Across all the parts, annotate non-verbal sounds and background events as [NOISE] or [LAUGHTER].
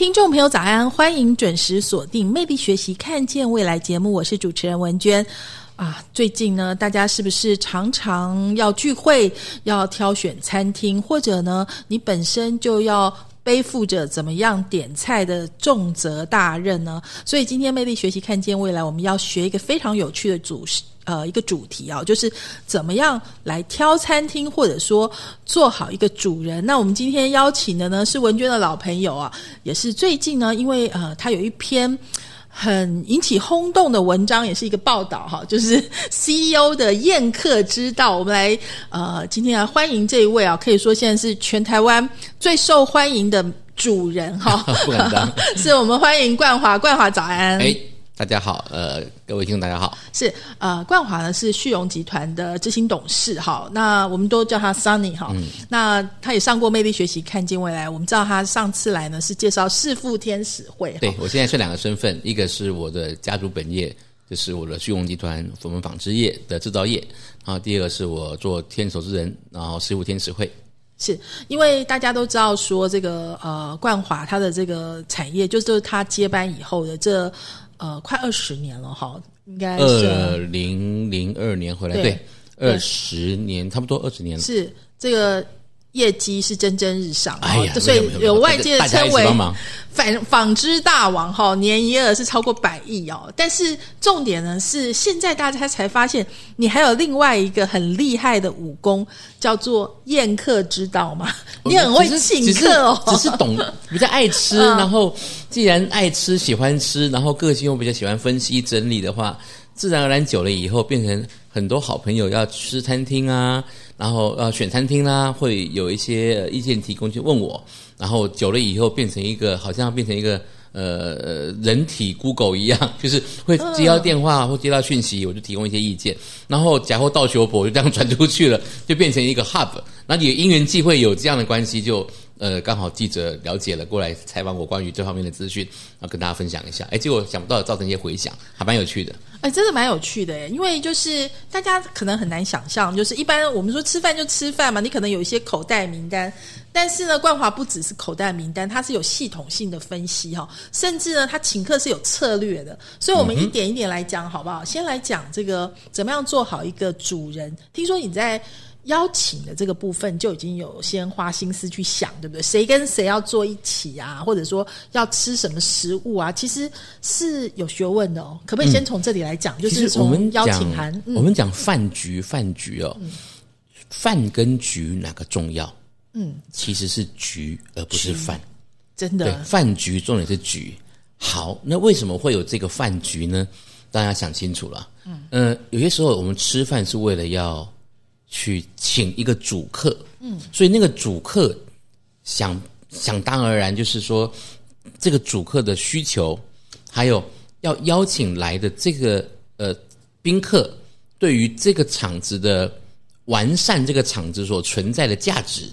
听众朋友，早安！欢迎准时锁定《魅力学习，看见未来》节目，我是主持人文娟。啊，最近呢，大家是不是常常要聚会，要挑选餐厅，或者呢，你本身就要背负着怎么样点菜的重责大任呢？所以今天《魅力学习，看见未来》，我们要学一个非常有趣的主呃，一个主题啊，就是怎么样来挑餐厅，或者说做好一个主人。那我们今天邀请的呢是文娟的老朋友啊，也是最近呢，因为呃，他有一篇很引起轰动的文章，也是一个报道哈，[LAUGHS] 就是 CEO 的宴客之道。我们来呃，今天来欢迎这一位啊，可以说现在是全台湾最受欢迎的主人哈，[LAUGHS] 不敢当，[LAUGHS] 是我们欢迎冠华，冠华早安。哎。大家好，呃，各位听众大家好，是呃，冠华呢是旭荣集团的执行董事，哈，那我们都叫他 Sunny 哈，那他也上过魅力学习看见未来，我们知道他上次来呢是介绍世富天使会，对我现在是两个身份，一个是我的家族本业，就是我的旭荣集团我们纺织业的制造业，然后第二个是我做天手之人，然后世富天使会，是因为大家都知道说这个呃冠华他的这个产业就是他接班以后的这。呃，快二十年了哈，应该是二零零二年回来，对，二十年，差不多二十年了。是这个业绩是蒸蒸日上，哎呀，所以有外界称为纺纺织大王哈，年营业额是超过百亿哦。但是重点呢是，现在大家才发现，你还有另外一个很厉害的武功，叫做宴客之道嘛。你很会请客哦，只是懂比较爱吃，然后。既然爱吃、喜欢吃，然后个性又比较喜欢分析整理的话，自然而然久了以后，变成很多好朋友要吃餐厅啊，然后呃选餐厅啦，会有一些意见提供去问我，然后久了以后变成一个好像变成一个呃人体 Google 一样，就是会接到电话或接到讯息，我就提供一些意见，然后假货到修博就这样传出去了，就变成一个 Hub。那你因缘际会有这样的关系就。呃，刚好记者了解了过来采访我关于这方面的资讯，然后跟大家分享一下。哎，结果想不到造成一些回响，还蛮有趣的。哎，真的蛮有趣的，因为就是大家可能很难想象，就是一般我们说吃饭就吃饭嘛，你可能有一些口袋名单，但是呢，冠华不只是口袋名单，它是有系统性的分析哈，甚至呢，他请客是有策略的。所以我们一点一点来讲好不好？先来讲这个怎么样做好一个主人。听说你在。邀请的这个部分就已经有先花心思去想，对不对？谁跟谁要坐一起啊？或者说要吃什么食物啊？其实是有学问的哦。可不可以先从这里来讲？就是我们邀请函，我们讲饭局，饭局哦，饭跟局哪个重要？嗯，其实是局而不是饭。真的，饭局重点是局。好，那为什么会有这个饭局呢？大家想清楚了。嗯，呃，有些时候我们吃饭是为了要。去请一个主客，嗯，所以那个主客想想当然就是说，这个主客的需求，还有要邀请来的这个呃宾客，对于这个场子的完善，这个场子所存在的价值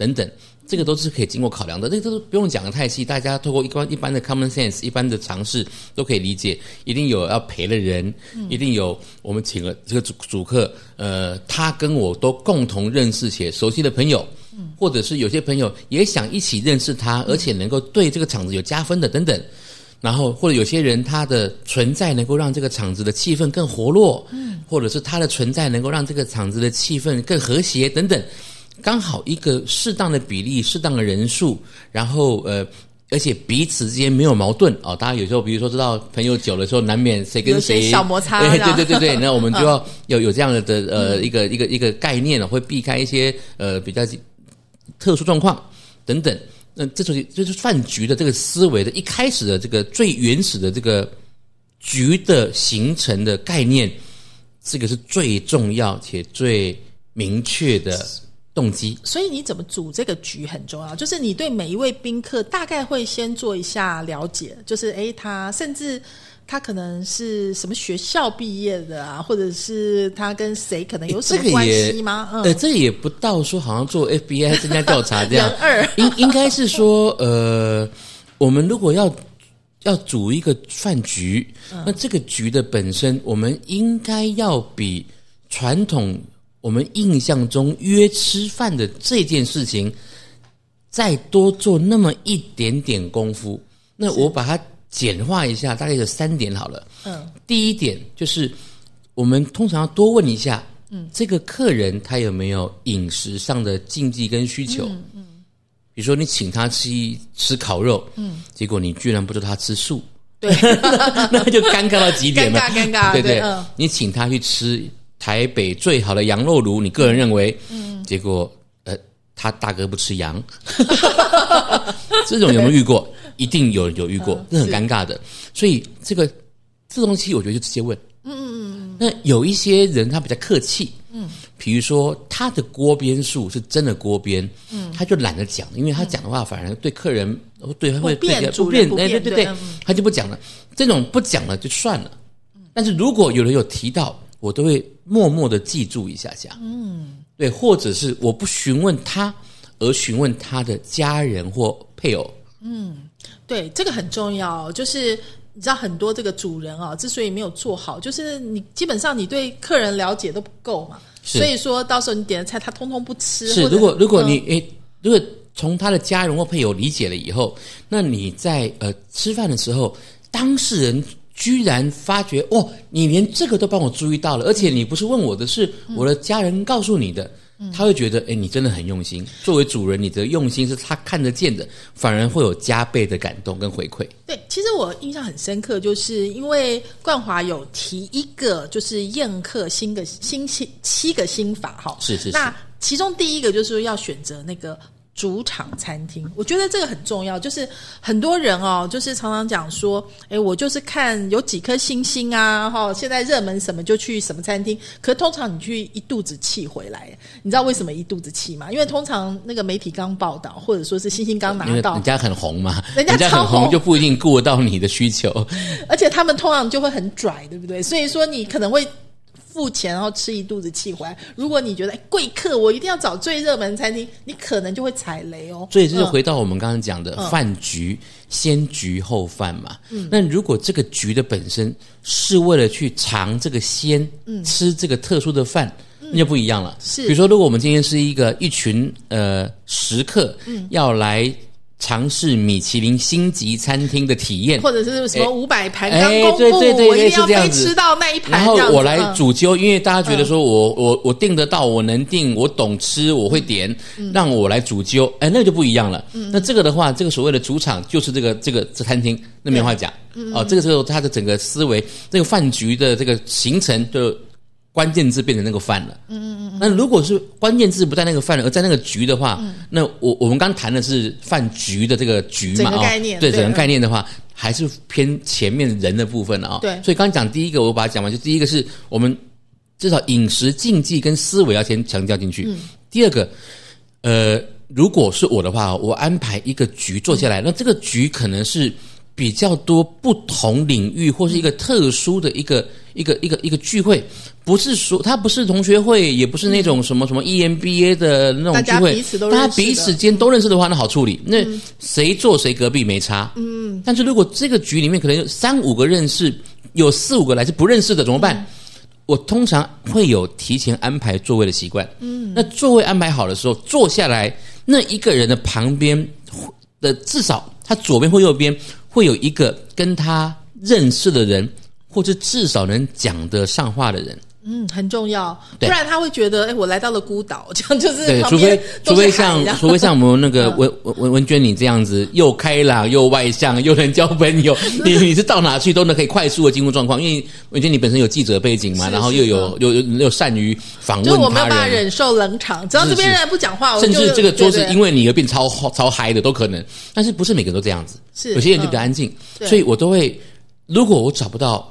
等等。这个都是可以经过考量的，这个都不用讲的太细，大家透过一般一般的 common sense，一般的尝试都可以理解。一定有要陪的人，一定有我们请了这个主主客，呃，他跟我都共同认识且熟悉的朋友，或者是有些朋友也想一起认识他，而且能够对这个场子有加分的等等。然后或者有些人他的存在能够让这个场子的气氛更活络，或者是他的存在能够让这个场子的气氛更和谐等等。刚好一个适当的比例，适当的人数，然后呃，而且彼此之间没有矛盾哦。大家有时候，比如说知道朋友久了之后，难免谁跟谁小摩擦，对对对对对。[LAUGHS] 那我们就要有有这样的的呃一个一个一个概念了，会避开一些呃比较特殊状况等等。那这就是就是饭局的这个思维的一开始的这个最原始的这个局的形成的概念，这个是最重要且最明确的。动机，所以你怎么组这个局很重要。就是你对每一位宾客大概会先做一下了解，就是诶，他甚至他可能是什么学校毕业的啊，或者是他跟谁可能有什么关系吗？嗯，呃，这个也不到说好像做 FBI 增加调查这样，[LAUGHS] 二应应该是说，呃，我们如果要要组一个饭局，嗯那这个局的本身，我们应该要比传统我们印象中约吃饭的这件事情，再多做那么一点点功夫。那我把它简化一下，大概有三点好了。嗯，第一点就是，我们通常要多问一下，嗯，这个客人他有没有饮食上的禁忌跟需求？嗯比如说你请他吃一吃烤肉，嗯，结果你居然不知道他吃素，对，[LAUGHS] 那就尴尬到极点了，尴尬尴尬对对，你请他去吃台北最好的羊肉炉，你个人认为，嗯，结果呃，他大哥不吃羊，[LAUGHS] 这种有没有遇过？一定有有遇过，嗯这很尴尬的。所以这个这东西，我觉得就直接问。嗯嗯嗯。那有一些人他比较客气，嗯，比如说他的锅边数是真的锅边，嗯，他就懒得讲，因为他讲的话反而对客人对会不便对主人不哎对对对他就不讲了。这种不讲了就算了，但是如果有人有提到，我都会默默的记住一下下。嗯，对，或者是我不询问他，而询问他的家人或配偶。嗯对，这个很重要，就是。你知道很多这个主人啊，之所以没有做好，就是你基本上你对客人了解都不够嘛，是所以说到时候你点的菜他通通不吃。是，如果如果嗯你诶、如果从他的家人或配偶理解了以后，那你在呃吃饭的时候，当事人居然发觉哦，你连这个都帮我注意到了，而且你不是问我的，是我的家人告诉你的。他会觉得，哎，你真的很用心。作为主人，你的用心是他看得见的，反而会有加倍的感动跟回馈。对，其实我印象很深刻，就是因为冠华有提一个就是宴客新的新七七个心法哈，是是是那其中第一个就是要选择那个。主场餐厅，我觉得这个很重要。就是很多人哦，就是常常讲说，诶，我就是看有几颗星星啊，哈，现在热门什么就去什么餐厅。可通常你去一肚子气回来，你知道为什么一肚子气吗？因为通常那个媒体刚报道，或者说是星星刚因拿到人，家很红嘛，人家很红，就不一定顾得到你的需求。[LAUGHS] 而且他们通常就会很拽，对不对？所以说你可能会付钱，然后吃一肚子气回来。如果你觉得哎贵客我一定要找最热门餐厅，你可能就会踩雷哦。所以这就嗯回到我们刚刚讲的饭局，先局后饭嘛。嗯那如果这个局的本身是为了去尝这个鲜，嗯吃这个特殊的饭，那就不一样了。是比如说，如果我们今天是一个一群呃食客，嗯要来尝试米其林星级餐厅的体验，或者是什么五百盘刚哎公布，对对对我一定要类似这样子非吃到那一盘然。后我来嗯主揪，因为大家觉得说我、我我订得到，我能订，我懂吃，我会点，嗯让我来主揪，哎，那个就不一样了。那这个的话，这个所谓的主场就是这个这个这餐厅，那没话讲。嗯哦，这个时候他的整个思维，这个饭局的这个形成就。关键字变成那个饭了，嗯嗯嗯。那如果是关键字不在那个饭了，而在那个局的话，那我我们刚谈的是饭局的这个局嘛，概念对整个概念的话，还是偏前面人的部分了啊、哦。对所以刚刚讲第一个，我把它讲完，就第一个是我们至少饮食禁忌跟思维要先强调进去。第二个，呃，如果是我的话，我安排一个局坐下来，那这个局可能是比较多不同领域或是一个特殊的一个、一个一个一个聚会，不是说它不是同学会，也不是那种什么什么 E EMBA 的那种聚会，家彼此都大家彼此间都认识的话，那好处理。那谁坐谁隔壁没差，嗯。但是如果这个局里面可能有三五个认识，有四五个来自不认识的，怎么办？我通常会有提前安排座位的习惯。嗯，那座位安排好的时候，坐下来那一个人的旁边的至少他左边或右边会有一个跟他认识的人，或者至少能讲得上话的人。嗯，很重要，不然他会觉得，哎，我来到了孤岛，这样就是对，除非除非像 [LAUGHS] 除非像我们那个嗯。文文文文娟你这样子，又开朗又外向，又能交朋友，[LAUGHS] 你你是到哪去都能可以快速的进入状况，因为文娟你本身有记者背景嘛，然后又有又又又善于访就是我没有。办法忍受冷场，只要这边人不讲话，我甚至这个桌子因为你而变超超嗨的都可能，但是不是每个人都这样子，是有些人就比较安静，对。所以我都会，如果我找不到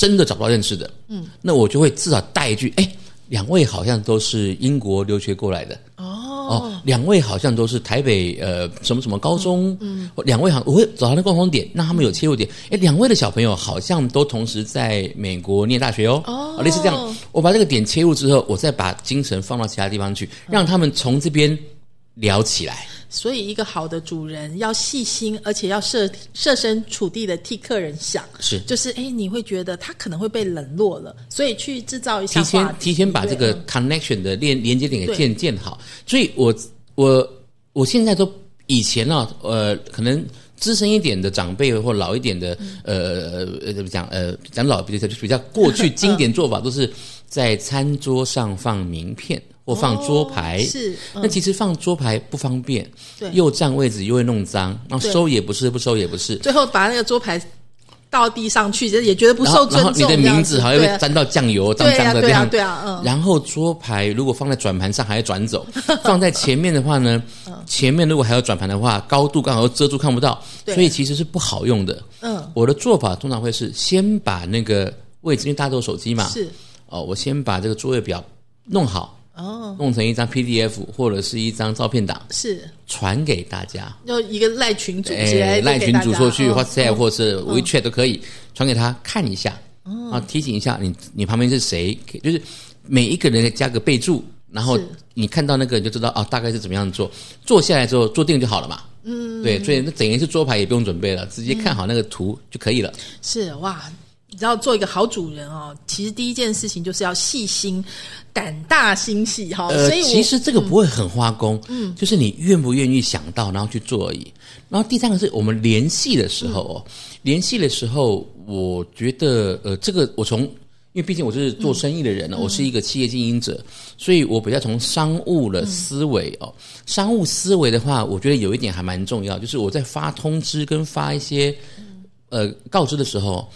真的找不到认识的，嗯，那我就会至少带一句，哎，两位好像都是英国留学过来的，哦。哦，两位好像都是台北呃什么什么高中，嗯，两位好，我会找到那共同点，让他们有切入点。哎，两位的小朋友好像都同时在美国念大学哦，哦，类似这样。我把这个点切入之后，我再把精神放到其他地方去，让他们从这边聊起来。所以，一个好的主人要细心，而且要设设身处地的替客人想，是就是哎，你会觉得他可能会被冷落了，所以去制造一下提前提前把这个 connection 的连连接点给建建好。所以我我我现在都以前呢，呃，可能资深一点的长辈或老一点的，呃呃怎么讲？呃，讲老比较就比较过去 [LAUGHS] 经典做法，都是在餐桌上放名片。或放桌牌是，那其实放桌牌不方便，对，又占位置又会弄脏，然后收也不是，不收也不是，最后把那个桌牌倒地上去，也觉得不受尊重。你的名字好像会沾到酱油，脏脏的这样，对啊，嗯。然后桌牌如果放在转盘上还要转走，[LAUGHS] 放在前面的话呢，前面如果还要转盘的话，高度刚好遮住看不到，所以其实是不好用的。嗯，我的做法通常会是先把那个位置，因为大家都有手机嘛，是哦，我先把这个座位表弄好。哦，弄成一张 PDF 或者是一张照片档，是。传给大家，就一个赖群主，哎，赖群主说去 WhatsApp 或是 WeChat 都可以传给他看一下，啊，提醒一下你，你旁边是谁，就是每一个人加个备注，然后你看到那个你就知道哦，大概是怎么样做，做下来之后做定就好了嘛，嗯，对，所以那整一次桌牌也不用准备了，直接看好那个图就可以了。是哇。你知道做一个好主人哦，其实第一件事情就是要细心、胆大心细哈。呃，其实这个不会很花工，嗯，就是你愿不愿意想到，然后去做而已。然后第三个是我们联系的时候哦，联系的时候，我觉得呃，这个我从因为毕竟我是做生意的人呢，我是一个企业经营者，所以我比较从商务的思维哦，商务思维的话，我觉得有一点还蛮重要，就是我在发通知跟发一些呃告知的时候。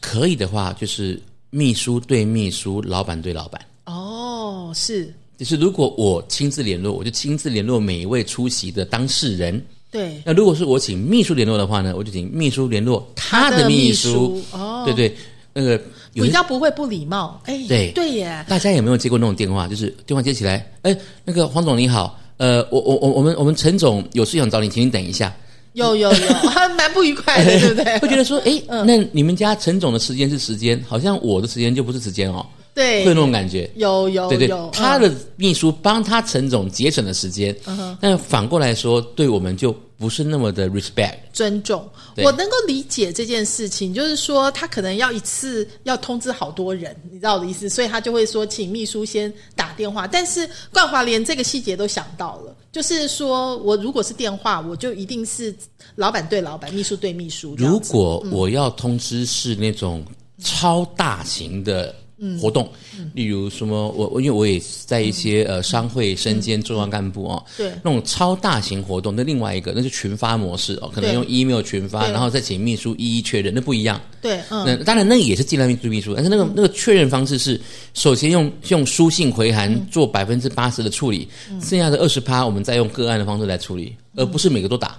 可以的话，就是秘书对秘书，老板对老板。哦，是，就是如果我亲自联络，我就亲自联络每一位出席的当事人。对。那如果是我请秘书联络的话呢，我就请秘书联络他的秘书。哦，对对，那个比较不会不礼貌。哎，对对耶。大家有没有接过那种电话？就是电话接起来，哎，那个黄总你好，呃，我我我我们我们陈总有事想找你，请你等一下。有有有，[LAUGHS] 还蛮不愉快的，对不对？会觉得说，哎，那你们家陈总的时间是时间，好像我的时间就不是时间哦。对，会有那种感觉。有有对对，他的秘书帮他陈总节省了时间，但反过来说，对我们就不是那么的 respect 尊重。我能够理解这件事情，就是说他可能要一次要通知好多人，你知道我的意思，所以他就会说请秘书先打电话。但是冠华连这个细节都想到了，就是说我如果是电话，我就一定是老板对老板，秘书对秘书。如果我要通知是那种超大型的。活动，例如什么，我我因为我也在一些呃商会身兼重要干部哦，对，那种超大型活动，那另外一个那是群发模式哦，可能用 email 群发，然后再请秘书一一确认，那不一样。对，那当然那个也是尽量秘书秘书，但是那个那个确认方式是首先用用书信回函做百分之八十的处理，剩下的二十趴我们再用个案的方式来处理，而不是每个都打，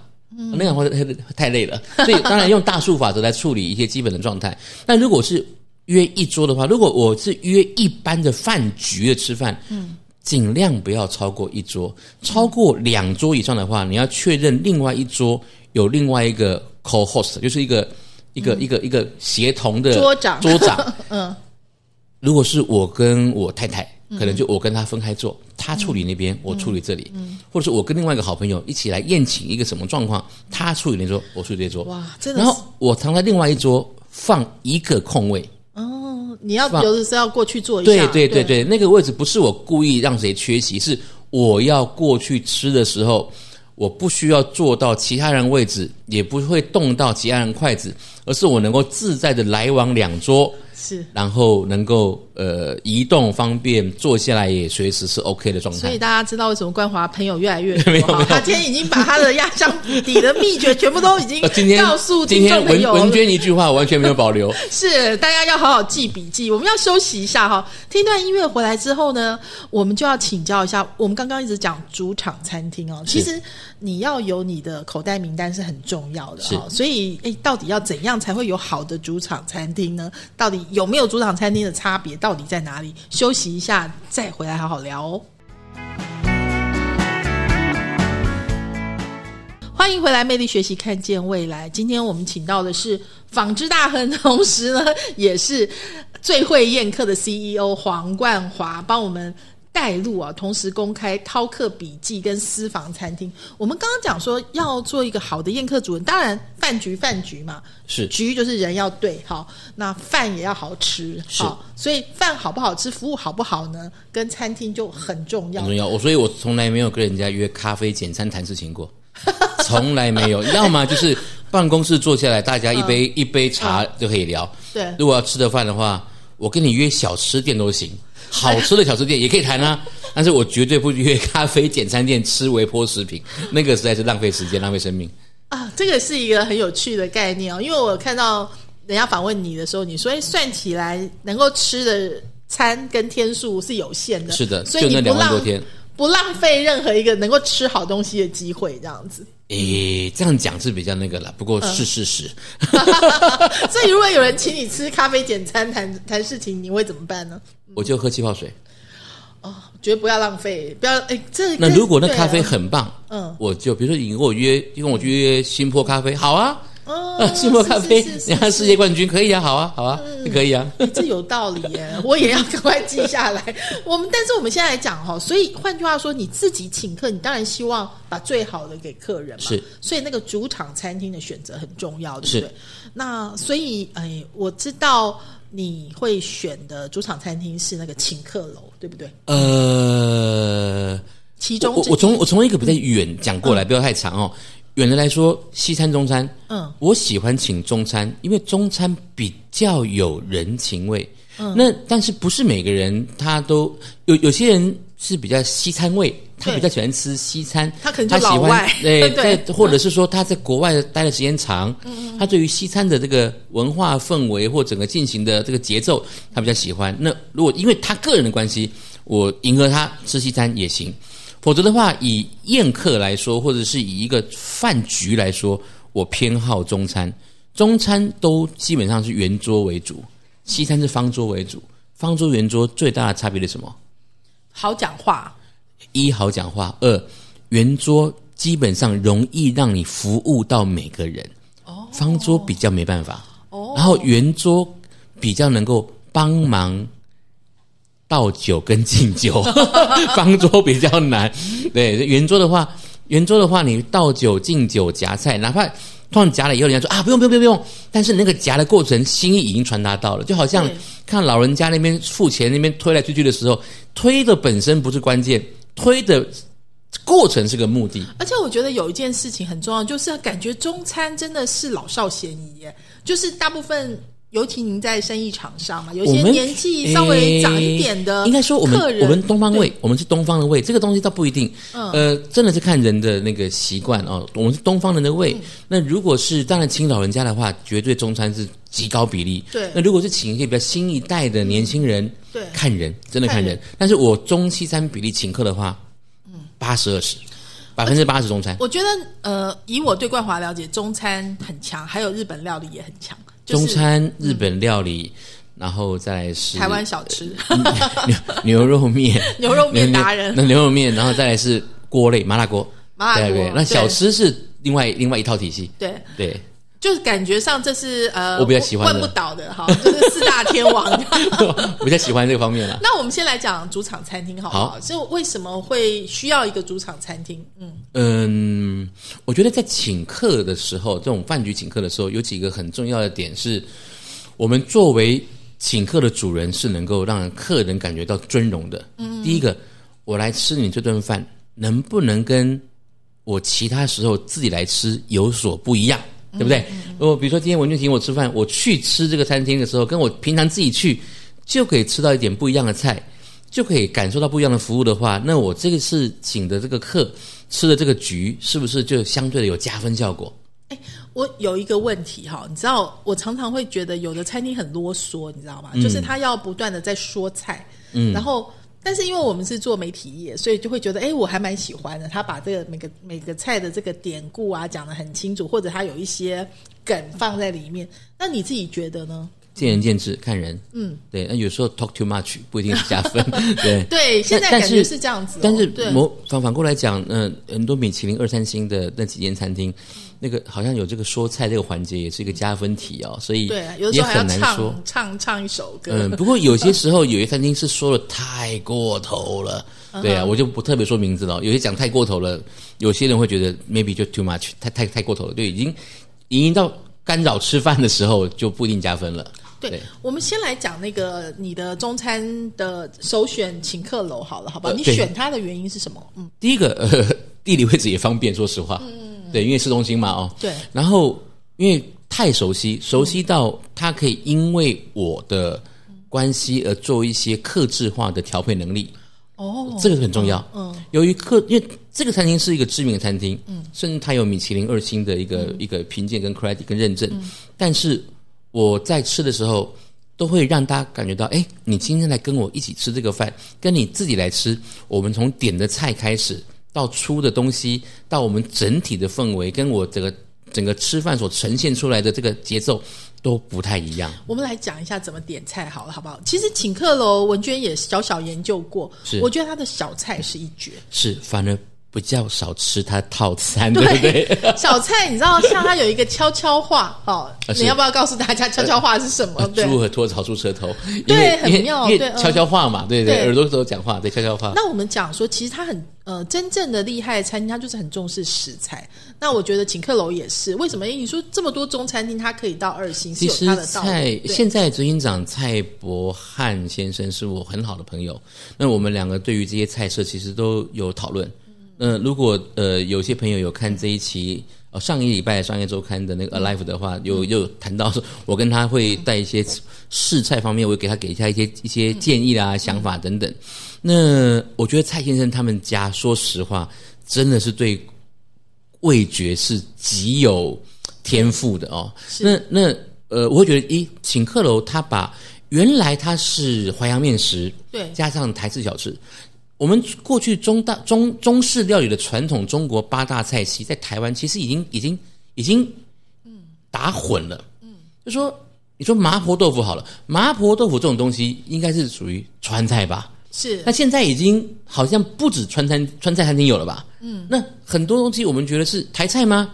那样话太太累了。所以当然用大数法则来处理一些基本的状态，但如果是。约一桌的话，如果我是约一般的饭局的吃饭，嗯，尽量不要超过一桌。超过两桌以上的话，你要确认另外一桌有另外一个 co-host，就是一个一个一个一个协同的桌长。桌长，[LAUGHS] 嗯，如果是我跟我太太，可能就我跟他分开坐，他处理那边，我处理这里，嗯，或者是我跟另外一个好朋友一起来宴请一个什么状况，他处理那桌，我处理这桌，哇，真的。然后我藏在另外一桌放一个空位。你要有的时候要过去坐一下，对对对对，那个位置不是我故意让谁缺席，是我要过去吃的时候，我不需要坐到其他人位置，也不会动到其他人筷子，而是我能够自在的来往两桌。是，然后能够呃移动方便，坐下来也随时是 OK 的状态。所以大家知道为什么冠华朋友越来越多？[LAUGHS] 他今天已经把他的压箱底的秘诀全部都已经 [LAUGHS] 告诉听众朋友。文娟一句话完全没有保留。[LAUGHS] 是，大家要好好记笔记。我们要休息一下哈，听段音乐回来之后呢，我们就要请教一下。我们刚刚一直讲主场餐厅哦，其实你要有你的口袋名单是很重要的哈。所以，哎，到底要怎样才会有好的主场餐厅呢？到底？有没有主场餐厅的差别？到底在哪里？休息一下再回来好好聊欢迎回来魅力学习看见未来。今天我们请到的是纺织大亨同时呢也是最会宴客的 ceo 黄冠华帮我们带路啊，同时公开饕客笔记跟私房餐厅。我们刚刚讲说要做一个好的宴客主人，当然饭局饭局嘛，是局就是人要对，好，那饭也要好吃，好，所以饭好不好吃，服务好不好呢，跟餐厅就很重要很。重要。我所以，我从来没有跟人家约咖啡简餐谈事情过，从来没有。[LAUGHS] 要么就是办公室坐下来，大家一杯、一杯茶就可以聊。对如果要吃的饭的话，我跟你约小吃店都行，好吃的小吃店也可以谈啊。但是我绝对不约咖啡简餐店吃微波食品，那个实在是浪费时间、浪费生命。啊，这个是一个很有趣的概念哦，因为我看到人家访问你的时候，你说哎算起来能够吃的餐跟天数是有限的，是的所以你不就那两万多浪天不浪费任何一个能够吃好东西的机会，这样子。诶，这样讲是比较那个了，不过是事实。[LAUGHS] 所以如果有人请你吃咖啡简餐谈谈事情，你会怎么办呢？我就喝气泡水。哦，绝对不要浪费，不要诶，这那如果那咖啡很棒，嗯我就比如说你跟我约，跟我去约新坡咖啡，好啊，哦啊，[LAUGHS] 新坡咖啡是是是，你看世界冠军可以啊，好啊，好啊，可以啊。这有道理耶，[LAUGHS] 我也要赶快记下来。[LAUGHS] 我们，但是我们现在来讲哈，所以换句话说，你自己请客，你当然希望把最好的给客人嘛。是，所以那个主场餐厅的选择很重要，对不对？那所以，哎，我知道你会选的主场餐厅是那个请客楼，对不对？呃，其中我我从我从一个比较远讲过来，不要太长哦。远的来说，西餐、中餐，嗯，我喜欢请中餐，因为中餐比较有人情味。嗯，那但是不是每个人他都有，有些人是比较西餐味，他比较喜欢吃西餐，他可能就他喜欢老外对，[LAUGHS] 对在或者是说他在国外待的时间长，他对于西餐的这个文化氛围或整个进行的这个节奏，他比较喜欢。那如果因为他个人的关系，我迎合他吃西餐也行。否则的话，以宴客来说，或者是以一个饭局来说，我偏好中餐。中餐都基本上是圆桌为主，西餐是方桌为主。方桌圆桌最大的差别是什么？好讲话，一好讲话，二圆桌基本上容易让你服务到每个人，哦方桌比较没办法。哦然后圆桌比较能够帮忙倒酒跟敬酒，[LAUGHS] 方桌比较难。对，圆桌的话，圆桌的话，你倒酒、敬酒、夹菜，哪怕突然夹了以后，人家说啊，不用不用不用不用，但是那个夹的过程，心意已经传达到了，就好像看老人家那边付钱那边推来推去的时候，推的本身不是关键，推的过程是个目的。而且我觉得有一件事情很重要，就是感觉中餐真的是老少咸宜耶，就是大部分。尤其您在生意场上嘛，有一些年纪稍微长一点的诶应该说我们我们东方味，我们是东方的味，这个东西倒不一定。嗯呃，真的是看人的那个习惯哦。我们是东方人的嗯味，那如果是当然请老人家的话，绝对中餐是极高比例。对那如果是请一些比较新一代的年轻人，对看人真的看人。但是我中西餐比例请客的话，嗯，八十二十，百分之八十中餐。我觉得呃，以我对冠华了解，中餐很强，还有日本料理也很强，就是中餐、日本料理，然后再来是台湾小吃，牛 [LAUGHS] 牛肉面，牛肉面达人。那牛肉面，然后再来是锅类麻辣锅，麻辣锅。那小吃是另外另外一套体系，对，对，就是感觉上这是呃，我比较喜欢的问不倒的哈，就是四大天王。[LAUGHS] 我比较喜欢这个方面了。那我们先来讲主场餐厅好不好？好就为什么会需要一个主场餐厅？嗯，嗯，我觉得在请客的时候，这种饭局请客的时候，有几个很重要的点是，我们作为请客的主人是能够让客人感觉到尊荣的。嗯，第一个，我来吃你这顿饭，能不能跟我其他时候自己来吃有所不一样？对不对？如果比如说今天文俊请我吃饭，我去吃这个餐厅的时候，跟我平常自己去就可以吃到一点不一样的菜，就可以感受到不一样的服务的话，那我这个是请的这个客吃的这个局，是不是就相对的有加分效果？我有一个问题哈，你知道，我常常会觉得有的餐厅很啰嗦，你知道吗？就是他要不断的在说菜，嗯，然后。但是因为我们是做媒体业，所以就会觉得，哎，我还蛮喜欢的。他把这个每个每个菜的这个典故啊讲得很清楚，或者他有一些梗放在里面。那你自己觉得呢？见仁见智，看人。嗯，对，那有时候 talk too much 不一定是加分。[LAUGHS] 对对，现在感觉是这样子哦、但是反反过来讲，嗯、很多米其林二三星的那几间餐厅，那个好像有这个说菜这个环节，也是一个加分题哦，所以对啊，有时也候还要唱。唱唱一首歌。嗯，不过有些时候有些餐厅是说的太过头了，嗯对啊，我就不特别说名字了。有些讲太过头了，有些人会觉得 maybe 就 too much，太太太过头了，就，已经已经到干扰吃饭的时候，就不一定加分了。对对，我们先来讲那个你的中餐的首选请客楼好了，好吧？你呃对。选它的原因是什么？嗯，第一个，呃，地理位置也方便，说实话，嗯，对，因为市中心嘛，哦，对。然后因为太熟悉，熟悉到它可以因为我的关系而做一些克制化的调配能力，哦，这个很重要。嗯，由于客，因为这个餐厅是一个知名的餐厅，嗯，甚至它有米其林二星的一个、嗯。一个评鉴跟 credit 跟认证，但是我在吃的时候。都会让大家感觉到，哎，你今天来跟我一起吃这个饭，跟你自己来吃，我们从点的菜开始，到出的东西，到我们整体的氛围，跟我这个整个吃饭所呈现出来的这个节奏都不太一样。我们来讲一下怎么点菜好了，好不好？其实请客楼文娟也小小研究过，是我觉得它的小菜是一绝。是，反而比较少吃它套餐，对不对？[LAUGHS] 小菜你知道，像它有一个悄悄话哦，你要不要告诉大家悄悄话是什么？对。猪和脱草出舌头，因对很妙对悄悄话嘛，对对，耳朵都有讲话，对悄悄话。那我们讲说，其实它很呃，真正的厉害的餐厅，它就是很重视食材。那我觉得请客楼也是，为什么？因为你说这么多中餐厅，它可以到二星，是有其实它的道理。对现在执行长蔡伯汉先生是我很好的朋友，那我们两个对于这些菜色其实都有讨论。那、如果呃有些朋友有看这一期呃上一礼拜的商业周刊的那个 Alive 的话，有有谈到说，我跟他会带一些试菜方面，我给他给一下一些一些建议啦、想法等等。那我觉得蔡先生他们家，说实话，真的是对味觉是极有天赋的哦。那那呃，我会觉得，一，请客楼他把原来他是淮扬面食，对加上台式小吃。我们过去中大中中式料理的传统中国八大菜系，在台湾其实已经已经已经打混了。嗯，就说你说麻婆豆腐好了，麻婆豆腐这种东西应该是属于川菜吧？是那现在已经好像不止川餐川菜餐厅有了吧？嗯，那很多东西我们觉得是台菜吗？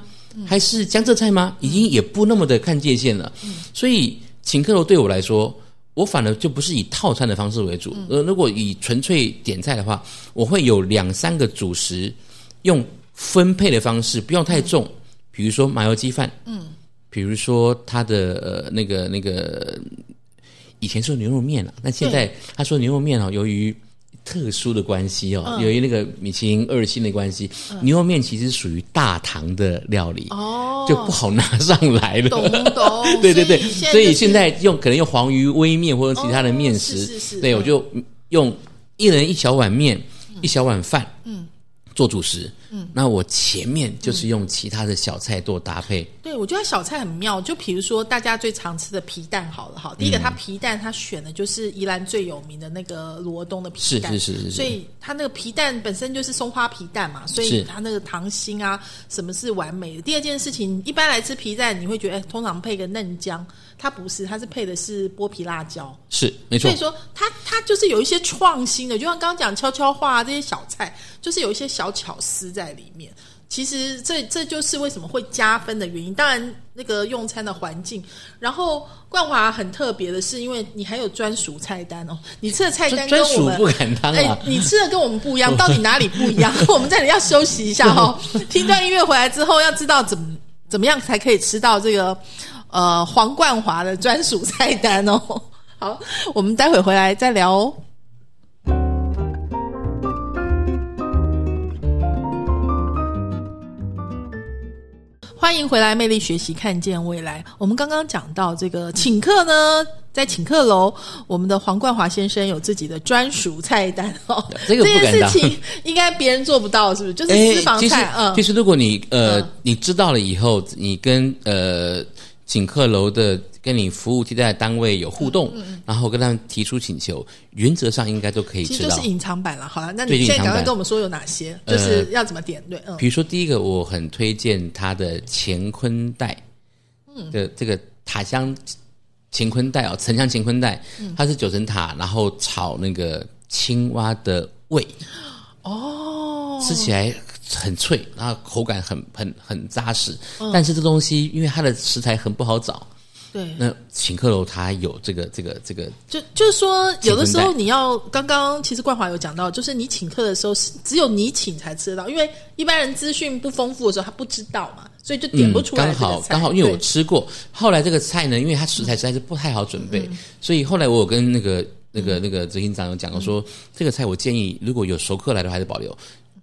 还是江浙菜吗？已经也不那么的看界限了。所以请客楼对我来说，我反而就不是以套餐的方式为主。呃，如果以纯粹点菜的话，我会有两三个主食，用分配的方式，不用太重。比如说麻油鸡饭，嗯，比如说它的呃那个那个以前说牛肉面了，但现在他说牛肉面哦，由于特殊的关系哦，由于那个米其林二星的关系，牛肉面其实属于大唐的料理，哦，就不好拿上来了。懂懂。[LAUGHS] 对对对，所以现在用可能用黄鱼微面或者其他的面食，哦是是是。对嗯我就用一人一小碗面，一小碗饭，嗯，做主食，嗯，那我前面就是用其他的小菜做搭配，对，我觉得小菜很妙。就比如说大家最常吃的皮蛋，好了哈，第一个嗯。它皮蛋它选的就是宜兰最有名的那个罗东的皮蛋，是是是是。所以它那个皮蛋本身就是松花皮蛋嘛，所以是。它那个糖心啊什么是完美的。第二件事情，一般来吃皮蛋，你会觉得哎，通常配个嫩姜，它不是，它是配的是剥皮辣椒。是没错所以，说，它它就是有一些创新的，就像刚刚讲悄悄话、啊、这些小菜，就是有一些小巧思在里面。其实这这就是为什么会加分的原因。当然，那个用餐的环境，然后冠华很特别的是，因为你还有专属菜单哦，你吃的菜单跟我们专属不敢当哎啊，，你吃的跟我们不一样，[LAUGHS] 到底哪里不一样？我们这里要休息一下哦。[LAUGHS] 听段音乐回来之后，要知道怎么怎么样才可以吃到这个呃黄冠华的专属菜单哦。[LAUGHS] 好，我们待会回来再聊哦。欢迎回来，魅力学习，看见未来。我们刚刚讲到这个请客呢，在请客楼，我们的黄冠华先生有自己的专属菜单哦。[LAUGHS] 这个不敢当件事情应该别人做不到，是不是？就是私房菜，嗯，其实如果你呃、嗯你知道了以后，你跟呃请客楼的跟你服务替代的单位有互动，然后跟他们提出请求，原则上应该都可以知道嗯其实就是。隐藏版了。好了，那对你现在赶快跟我们说有哪些，呃就是要怎么点？对，嗯比如说第一个，我很推荐它的乾坤带的这个塔香乾坤袋哦，沉香乾坤袋，它是九层塔，然后炒那个青蛙的胃，哦，吃起来很脆，然后口感很很很扎实。但是这东西因为它的食材很不好找，对，那请客楼它有这个这个这个，就就是说，有的时候你要刚刚其实冠华有讲到，就是你请客的时候是只有你请才吃得到，因为一般人资讯不丰富的时候他不知道嘛，所以就点不出来、嗯刚好刚好，因为我吃过。后来这个菜呢，因为它食材实在是不太好准备，嗯所以后来我有跟那个那个那个执行长有讲过说，这个菜我建议如果有熟客来的话，还是保留。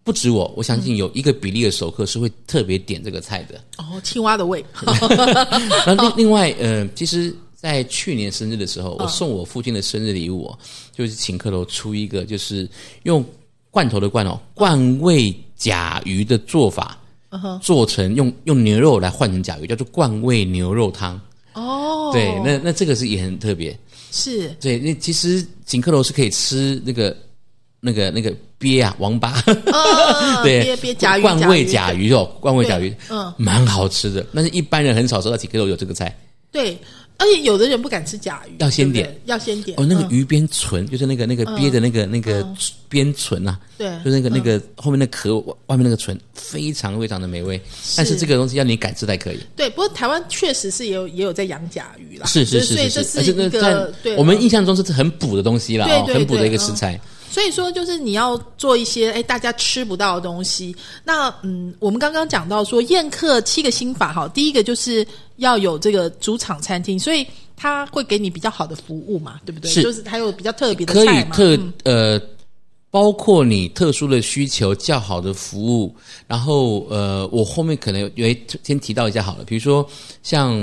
不止我，我相信有一个比例的熟客是会特别点这个菜的。哦，青蛙的胃，[LAUGHS] 然后另另外，呃，其实，在去年生日的时候，嗯我送我父亲的生日礼物哦，就是请客楼出一个，就是用罐头的罐哦，罐味甲鱼的做法，做成用用牛肉来换成甲鱼，叫做罐味牛肉汤。哦，对，那那这个是也很特别。是对，那其实请客楼是可以吃那个那个那个鳖啊，王八，呃 [LAUGHS] 对，鳖鳖甲鱼罐味甲甲鱼肉，罐味甲鱼，嗯，蛮好吃的。但是一般人很少知道请客楼有这个菜。对，而且有的人不敢吃甲鱼，要先对对点，要先点哦，那个嗯鱼边唇，就是那个那个鳖的那个那个边唇啊，对就是那个那个后面那壳外外面那个唇，非常非常的美味。但是这个东西要你敢吃才可以。对，不过台湾确实是也有也有在养甲鱼啦，是是是是是，而且那是一个在对我们印象中是很补的东西啦，哦，对对很补的一个食材。所以说，就是你要做一些哎大家吃不到的东西。那嗯，我们刚刚讲到说宴客七个心法哈，第一个就是要有这个主场餐厅，所以他会给你比较好的服务嘛，对不对？是就是还有比较特别的可以菜嘛。特嗯呃，包括你特殊的需求、较好的服务，然后呃，我后面可能有先提到一下好了，比如说像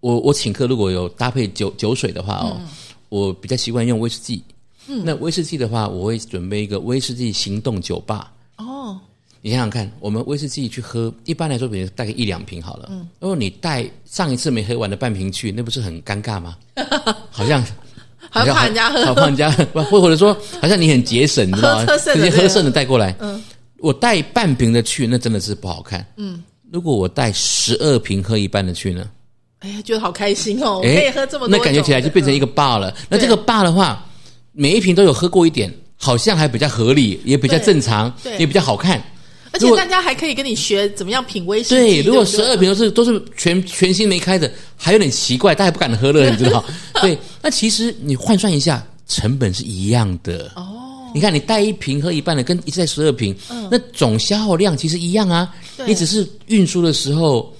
我我请客如果有搭配酒酒水的话哦，嗯我比较习惯用威士忌。嗯，那威士忌的话，我会准备一个威士忌行动酒吧。哦，你想想看，我们威士忌去喝，一般来说，比如带个一两瓶好了。嗯，如果你带上一次没喝完的半瓶去，那不是很尴尬吗？[LAUGHS] 好像好像怕人家喝 [LAUGHS] 好怕人家喝，或或者说好像你很节省，你知道吗？直接喝剩的带过来。嗯，我带半瓶的去，那真的是不好看。嗯，如果我带十二瓶喝一半的去呢？哎呀，觉得好开心哦，我可哎以喝这么多，那感觉起来就变成一个嗯 bar 了。那这个 bar 的话，每一瓶都有喝过一点，好像还比较合理，也比较正常，也比较好看。而且大家还可以跟你学怎么样品威士忌。对，如果十二瓶都是都是全全新没开的，还有点奇怪，大家不敢喝了，你知道？[LAUGHS] 对，那其实你换算一下，成本是一样的。哦，你看你带一瓶喝一半的，跟一次带十二瓶，那总消耗量其实一样啊。对你只是运输的时候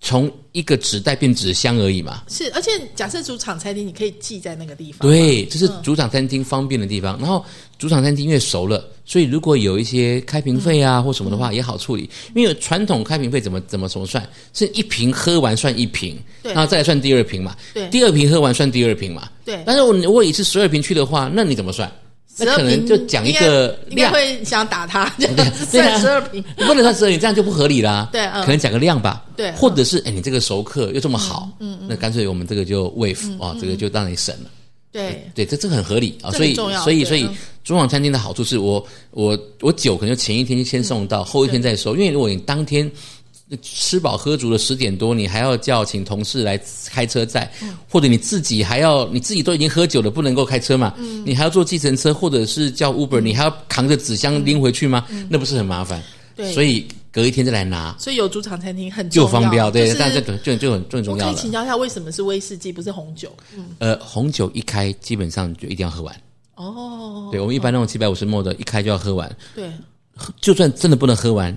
从一个纸袋变纸箱而已嘛。是，而且假设主场餐厅，你可以寄在那个地方。对，这是主场餐厅方便的地方。然后主场餐厅因为熟了，所以如果有一些开瓶费啊、或什么的话，也好处理。因为传统开瓶费怎么怎么怎么算？是一瓶喝完算一瓶，然后再来算第二瓶嘛。对第二瓶喝完算第二瓶嘛。对但是我如果你是十二瓶去的话，那你怎么算？那12可能瓶就讲一个应该应该量。会想打他，[LAUGHS] 就对算啊十二瓶。你不能算十二瓶，这样就不合理啦。对嗯可能讲个量吧。对嗯或者是哎，你这个熟客又这么好，嗯嗯，那干脆我们这个就 wave 哦，这个就让你省了。对，对，这这个很合理啊，所以所以所以中网餐厅的好处是我我我酒可能就前一天就先送到，后一天再收，因为如果你当天吃饱喝足了十点多，你还要叫请同事来开车载，嗯或者你自己还要你自己都已经喝酒了，不能够开车嘛，嗯你还要坐计程车或者是叫 Uber，、你还要扛着纸箱拎回去吗？那不是很麻烦？嗯对所以隔一天再来拿所以有主场餐厅很重要就方便，对，就是但这就就很最重我可。以请教一下，为什么是威士忌不是红酒？呃，红酒一开基本上就一定要喝完，哦，对我们一般那种七百五十 ml 的，一开就要喝完。对，就算真的不能喝完，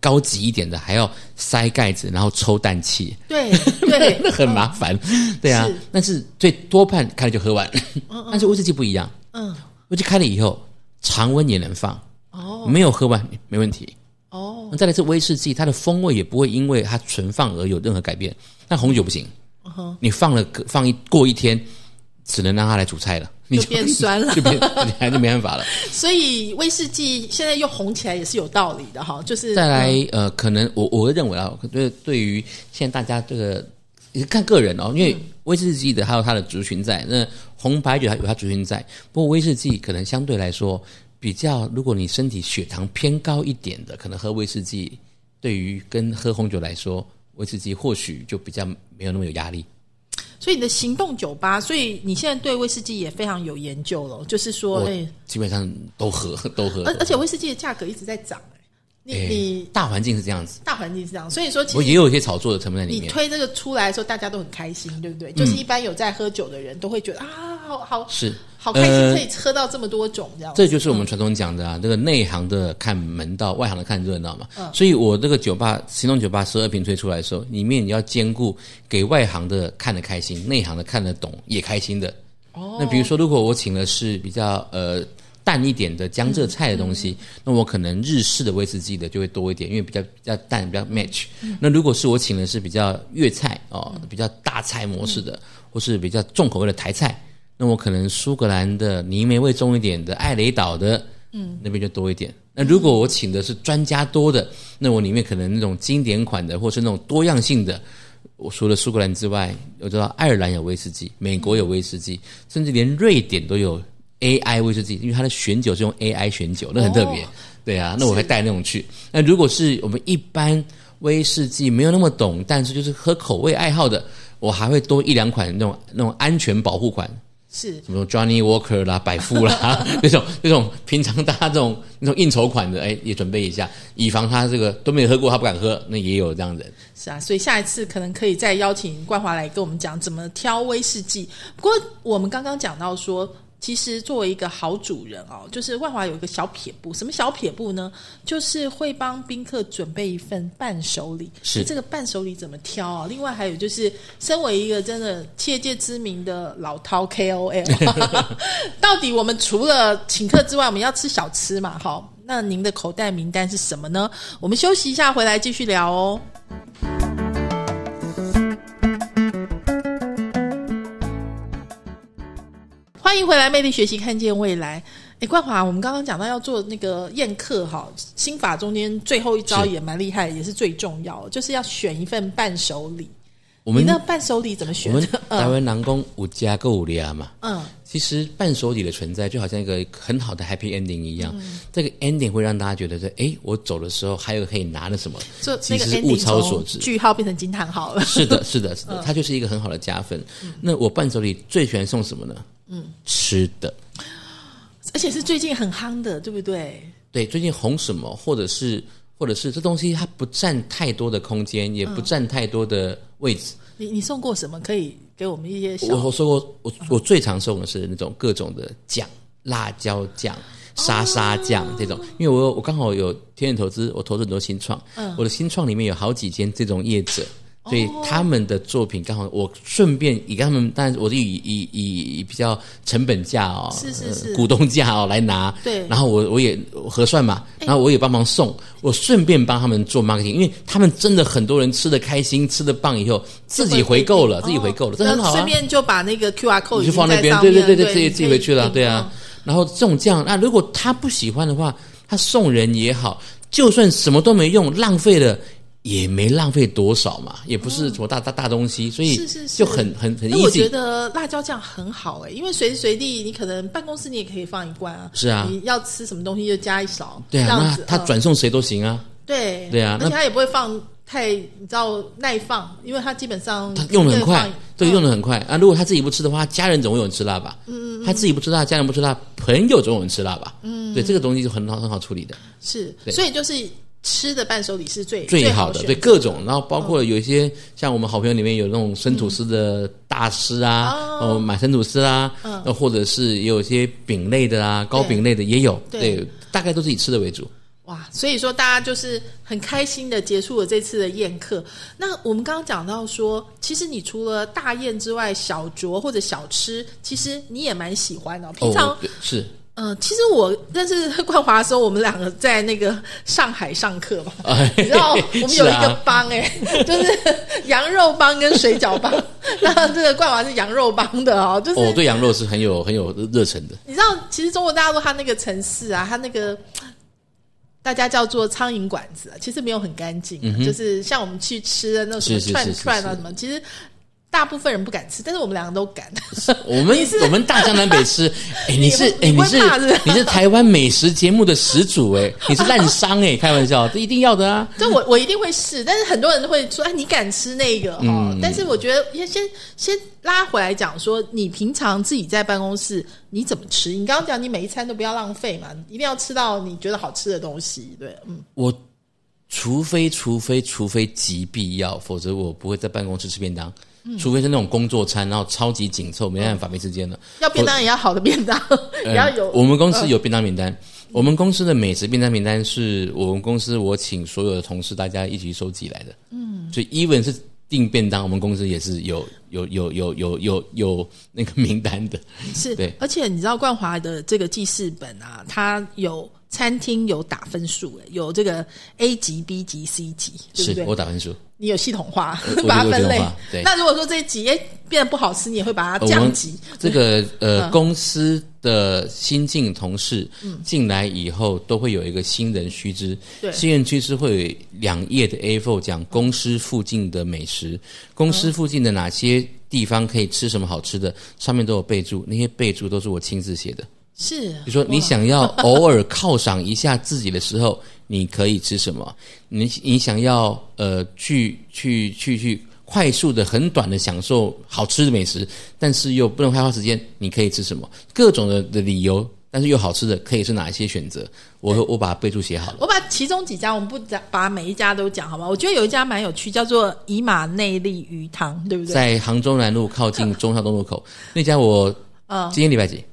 高级一点的还要塞盖子，然后抽氮气，对 [LAUGHS] 对。那很麻烦。对啊是，但是最多半开了就喝完。但是威士忌不一样，嗯，威士忌开了以后，常温也能放，哦。没有喝完没问题。哦，再来是威士忌，它的风味也不会因为它存放而有任何改变。但红酒不行，嗯你放了放一过一天，只能让它来煮菜了，你就变酸了 [LAUGHS] 就变你还是没办法了。所以威士忌现在又红起来也是有道理的哈，就是再来嗯，呃，可能我我会认为啊，对对于现在大家这个也看个人哦，因为威士忌的还有它的族群在，那红白酒还有它族群在，不过威士忌可能相对来说比较，如果你身体血糖偏高一点的，可能喝威士忌对于跟喝红酒来说，威士忌或许就比较没有那么有压力。所以你的行动酒吧，所以你现在对威士忌也非常有研究了，就是说，我哎，基本上都喝都喝，而而且威士忌的价格一直在涨，哎，你哎你大环境是这样子，大环境是这样，所以说其我实也有一些炒作的成分在里面你面。推这个出来的时候，大家都很开心，对不对？就是一般有在喝酒的人都会觉得啊，好好是好开心，呃可以喝到这么多种这样子。这就是我们传统讲的啊，这个内行的看门道，外行的看热闹嘛。嗯所以我这个酒吧行动酒吧十二瓶推出来的时候，里面你要兼顾给外行的看得开心，内行的看得懂也开心的。哦那比如说，如果我请的是比较呃淡一点的江浙菜的东西，那我可能日式的威士忌的就会多一点，因为比较比较淡，比较 match。那如果是我请的是比较粤菜哦，比较大菜模式的，或是比较重口味的台菜，那我可能苏格兰的泥煤味重一点的艾雷岛的，嗯，那边就多一点。那如果我请的是专家多的，那我里面可能那种经典款的，或是那种多样性的，我除了苏格兰之外，我知道爱尔兰有威士忌，美国有威士忌，甚至连瑞典都有 AI 威士忌，因为它的选酒是用 AI 选酒，那很特别。哦对啊，那我会带那种去。那如果是我们一般威士忌没有那么懂，但是就是喝口味爱好的，我还会多一两款那种那种安全保护款，是什么 Johnny Walker 啦、百富啦 [LAUGHS] 那种那种平常大家这种那种应酬款的，哎，也准备一下，以防他这个都没有喝过，他不敢喝，那也有这样人。是啊，所以下一次可能可以再邀请冠华来跟我们讲怎么挑威士忌。不过我们刚刚讲到说，其实作为一个好主人哦，就是万华有一个小撇步，什么小撇步呢？就是会帮宾客准备一份伴手礼。是那这个伴手礼怎么挑啊？另外还有就是，身为一个真的企业界知名的老饕 KOL，[LAUGHS] 到底我们除了请客之外，我们要吃小吃嘛？好，那您的口袋名单是什么呢？我们休息一下，回来继续聊哦。欢迎回来，魅力学习，看见未来。哎，冠华，我们刚刚讲到要做那个宴客哈，心法中间最后一招也蛮厉害，也是最重要，就是要选一份伴手礼。我们你那伴手礼怎么选我选们的？台湾南宫五家购物利啊嘛，嗯，其实伴手礼的存在就好像一个很好的 happy ending 一样，这个 ending 会让大家觉得说，哎，我走的时候还有可以拿的什么，就其实是物超所值。句号变成惊叹号了。是的，是的，[LAUGHS] 是嗯的，它就是一个很好的加分。那我伴手礼最喜欢送什么呢？嗯，吃的。而且是最近很夯的，对不对？对，最近红什么，或者是或者是这东西它不占太多的空间，也不占太多的位置。你你送过什么？可以给我们一些小我我说过，我我最常送的是那种各种的酱，辣椒酱、沙沙酱这种，因为我我刚好有天眼投资，我投资很多新创，我的新创里面有好几间这种业者。所以他们的作品刚好，我顺便以他们，当然我是以以以以比较成本价哦，是是是呃股东价哦来拿，对然后我我也核算嘛，然后我也帮忙送，我顺便帮他们做 marketing，因为他们真的很多人吃的开心，吃的棒以后自己回购了，自己回购了，这很好啊。哦顺便就把那个 QR code 你就放那边，对对对对，对，自己自己回去了，了，对啊。然后这种酱，那如果他不喜欢的话，他送人也好，就算什么都没用，浪费了。也没浪费多少嘛，也不是什么大大大东西，所以是是是就很很很那我觉。得辣椒酱很好哎、因为随时随地你可能办公室你也可以放一罐啊，是啊你要吃什么东西就加一勺，对啊，那他嗯转送谁都行啊，对对啊那而且他也不会放太你知道耐放，因为他基本上他用的很快，对，嗯用的很快啊。如果他自己不吃的话，家人总会有人吃辣吧？嗯嗯，他自己不吃辣，家人不吃辣，朋友总有人吃辣吧？嗯，对，这个东西就很好很好处理的。是，所以就是吃的伴手礼是最最好的，对各种，然后包括有一些、像我们好朋友里面有那种生吐司的大师啊，哦。哦，买生吐司啊，嗯。那或者是也有一些饼类的啊，糕饼类的也有，对。对，大概都是以吃的为主。哇，所以说大家就是很开心的结束了这次的宴客。那我们刚刚讲到说，其实你除了大宴之外，小酌或者小吃，其实你也蛮喜欢的。平常哦，是呃，其实我认识 [LAUGHS] 冠华的时候，我们两个在那个上海上课嘛，哎你知道 [LAUGHS] 我们有一个帮哎、[LAUGHS] 就是羊肉帮跟水饺帮，然后这个冠华是羊肉帮的哦，就是、哦，我对羊肉是很有很有热忱的。你知道，其实中国大陆它那个城市啊，它那个大家叫做苍蝇馆子、啊，其实没有很干净、啊，就是像我们去吃的那种什么串是是是是是串啊什么，其实大部分人不敢吃，但是我们两个都敢。我们 [LAUGHS] 我们大江南北吃，[LAUGHS] 哎，你是哎你是你是台湾美食节目的始祖哎，你是烂商哎，[LAUGHS] 开玩笑，这一定要的啊。这我我一定会试，但是很多人都会说：“哎，你敢吃那个？”哦、嗯但是我觉得先先先拉回来讲说，你平常自己在办公室你怎么吃？你刚刚讲你每一餐都不要浪费嘛，一定要吃到你觉得好吃的东西。对，嗯，我除非除非除非极必要，否则我不会在办公室吃便当。除非是那种工作餐，然后超级紧凑，没办法，没时间了。要便当也要好的便当，也 [LAUGHS] [LAUGHS] 要有。呃我们公司有便当名单，我们公司的美食便当名单是我们公司我请所有的同事大家一起收集来的。嗯，所以 even 是订便当，我们公司也是有有有有有有有那个名单的。是，对而且你知道冠华的这个记事本啊，它有餐厅有打分数，诶有这个 A 级、B 级、C 级，对不是对？我打分数，你有系统化我 [LAUGHS] 把它分类。对那如果说这一集哎变得不好吃，你也会把它降级。这个呃、嗯公司的新进同事进来以后，都会有一个新人须知。对新人须知会有两页的 A4 讲公司附近的美食，公司附近的哪些地方可以吃什么好吃的，上面都有备注，那些备注都是我亲自写的。是，比如说，你想要 [LAUGHS] 偶尔犒赏一下自己的时候，你可以吃什么？你你想要呃去去去去快速的、很短的享受好吃的美食，但是又不能太花时间，你可以吃什么？各种的的理由，但是又好吃的，可以是哪一些选择？我我把备注写好了。我把其中几家，我们不讲，把每一家都讲好吗？我觉得有一家蛮有趣，叫做以马内利鱼汤，对不对？在杭州南路靠近中山东路口那家我，嗯今天礼拜几？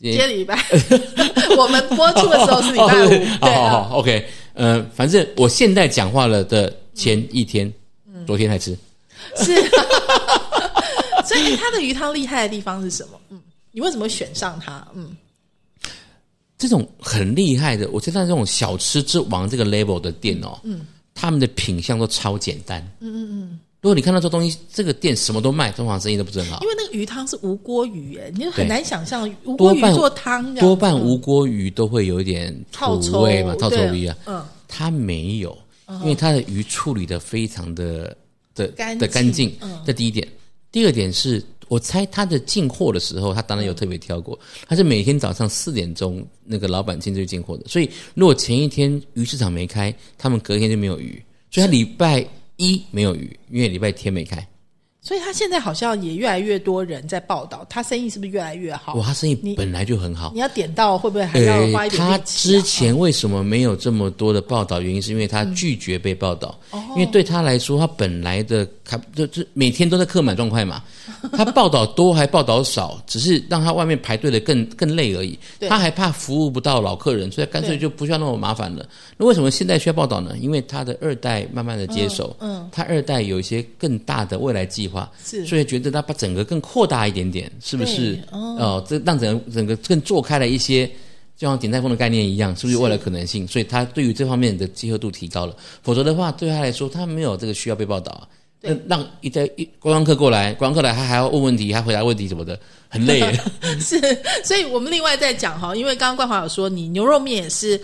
今今天礼拜，[LAUGHS] 我们播出的时候是礼拜五，对好好，OK，呃，反正我现在讲话了的前一天，昨天才吃。是。[LAUGHS] 所以它的鱼汤厉害的地方是什么？嗯，你为什么会选上它？嗯，这种很厉害的，我知道这种小吃之王这个 level 的店哦，嗯，他们的品相都超简单，嗯嗯嗯。如果你看到这东西，这个店什么都卖，通常生意都不是很好。因。为那个鱼汤是无锅鱼，哎，你就很难想象无锅鱼做汤多半无锅鱼都会有一点土味嘛，臭臭对味啊。嗯，它没有，因为它的鱼处理的非常的的干的干净净嗯。这第一点，第二点是我猜他的进货的时候，他当然有特别挑过，他是每天早上四点钟那个老板亲自去进货的，所以如果前一天鱼市场没开，他们隔天就没有鱼，所以他礼拜一没有鱼，因为礼拜天没开。所以他现在好像也越来越多人在报道，他生意是不是越来越好？哇，他生意本来就很好你。要点到会不会还要花一点他？之前为什么没有这么多的报道？原因是因为他拒绝被报道，因为对他来说，他本来的他就就每天都在客满状态嘛，[LAUGHS] 他报道多还报道少，只是让他外面排队的更更累而已。他还怕服务不到老客人，所以干脆就不需要那么麻烦了。那为什么现在需要报道呢？因为他的二代慢慢的接手，嗯嗯他二代有一些更大的未来计划，是所以觉得他把整个更扩大一点点，是不是？哦哦，这让整个整个更做开了一些，就像鼎泰丰的概念一样，是不是有未来可能性？所以他对于这方面的结合度提高了。否则的话，对他来说，他没有这个需要被报道那让一堆一观光客过来，观光客来，他还要问问题，还回答问题什么的，很累。[LAUGHS] 是，所以我们另外再讲哈，因为刚刚冠华有说你牛肉面也是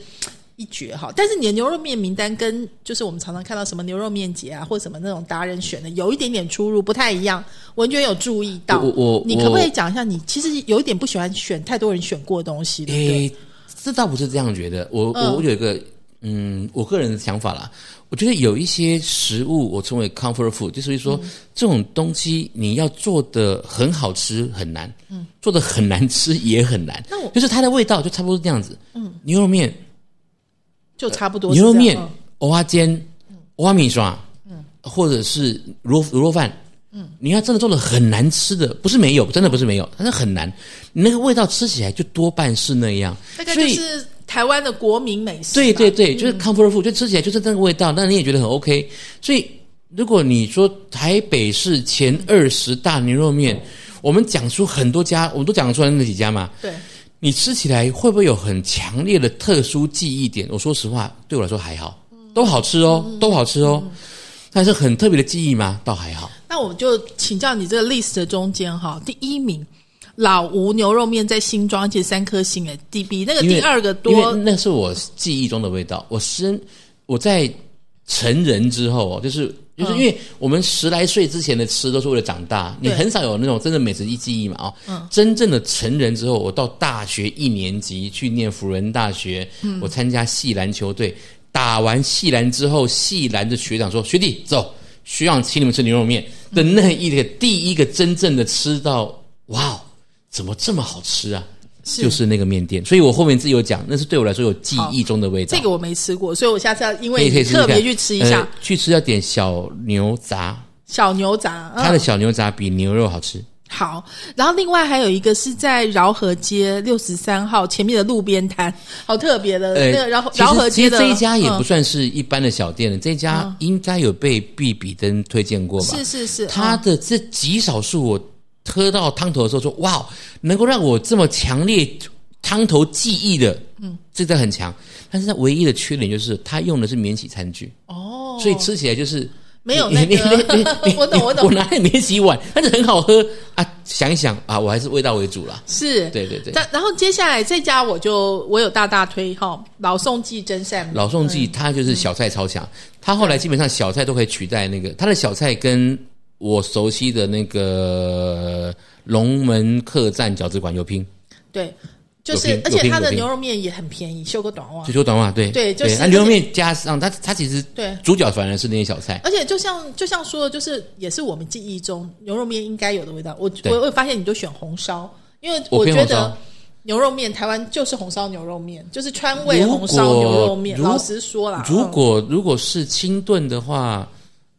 一绝哈，但是你的牛肉面名单跟就是我们常常看到什么牛肉面节啊，或者什么那种达人选的有一点点出入，不太一样。文娟有注意到，我我你可不可以我讲一下？你其实有一点不喜欢选太多人选过的东西，对不对？诶，这倒不是这样觉得。我嗯我有一个嗯，我个人的想法啦。我觉得有一些食物，我称为 comfort food，就是说、嗯这种东西你要做的很好吃很难，嗯，做的很难吃也很难。那我就是它的味道就差不多是这样子。嗯，牛肉面、就差不多牛肉面嗯、蚵仔煎、蚵仔米刷，嗯，或者是卤卤肉饭。嗯，你要真的做的很难吃的，不是没有，真的不是没有，但是很难。你那个味道吃起来就多半是那样，大概所以就是台湾的国民美食。对对对，就是 comfort food，就吃起来就是那个味道，那你也觉得很 OK。所以如果你说台北市前二十大牛肉面，我们讲出很多家，我们都讲出来那几家嘛，对你吃起来会不会有很强烈的特殊记忆点？我说实话，对我来说还好，都好吃哦，都好吃哦。但是很特别的记忆吗？倒还好。那我就请教你这个 list 的中间哈，第一名老吴牛肉面在新庄，而且三颗星诶，第比那个第二个因为多，那是我记忆中的味道。我生我在成人之后哦，就是就是因为我们十来岁之前的吃都是为了长大，你很少有那种真的美食记忆嘛哦。真正的成人之后，我到大学一年级去念辅仁大学，我参加系篮球队，打完系篮之后，系篮的学长说：“学弟走，学长请你们吃牛肉面。”的那一个第一个真正的吃到，哇哦，怎么这么好吃啊？是就是那个面店，所以我后面自己有讲，那是对我来说有记忆中的味道。这个我没吃过，所以我下次要因可为特别去吃一下呃去吃要点小牛杂，小牛杂。嗯它的小牛杂比牛肉好吃。好，然后另外还有一个是在饶河街六十三号前面的路边摊，好特别的、那个饶呃其实饶河街的这一家也不嗯算是一般的小店了，这一家应该有被毕比登推荐过吧？是是是，嗯它的这极少数我喝到汤头的时候说，哇，能够让我这么强烈汤头记忆的，嗯，这个很强。但是它唯一的缺点就是它用的是免洗餐具，哦，所以吃起来就是没有那个。[LAUGHS] 我懂我懂。我拿了免洗碗，但是很好喝。啊。想一想啊，我还是味道为主啦。是，对对对。但然后接下来这家我就我有大大推哈，老宋记真善美。老宋记它就是小菜超强，它后来基本上小菜都可以取代那个它的小菜跟我熟悉的那个龙门客栈饺子馆有拼，对，就是而且它的牛肉面也很便宜，修个短袜就。修短袜对对就是那牛肉面加上它它其实对主角反而是那些小菜，而且就像就像说的，就是也是我们记忆中牛肉面应该有的味道。我我我发现你都选红烧，因为我觉得牛肉面台湾就是红烧牛肉面，就是川味红烧牛肉面。老实说啦，如果如果是清炖的话，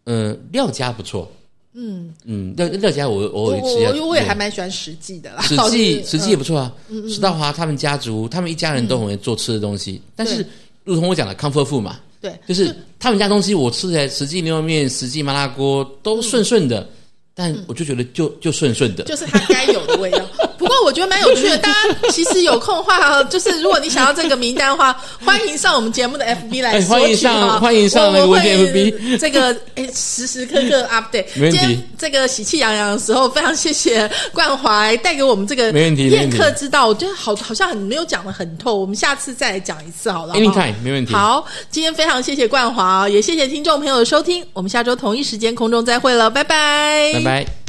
呃，料加不错。嗯嗯，那那家我偶我尔吃一下，我我也还蛮喜欢史记的啦。实记史记也不嗯错啊，嗯史道华他们家族，他们一家人都很会做吃的东西。但是，如同我讲的，comfort food 嘛，对，就是他们家东西我吃起来，实际牛肉面、实际麻辣锅都顺顺的，但我就觉得就就顺顺的。嗯就是它该有的味道。不过我觉得蛮有趣的，大家其实有空的话，就是如果你想要这个名单的话，[LAUGHS] 欢迎上我们节目的 FB 来哎索取欢迎上欢迎上我会 FB 这个哎时时刻刻 [LAUGHS] update。没问题今天这个喜气洋洋的时候，非常谢谢冠华带给我们这个没问题没客之道，我觉得好好像很没有讲的很透，我们下次再来讲一次好了。好不好 Anytime，没问题好，今天非常谢谢冠华，也谢谢听众朋友的收听，我们下周同一时间空中再会了，拜拜，拜拜。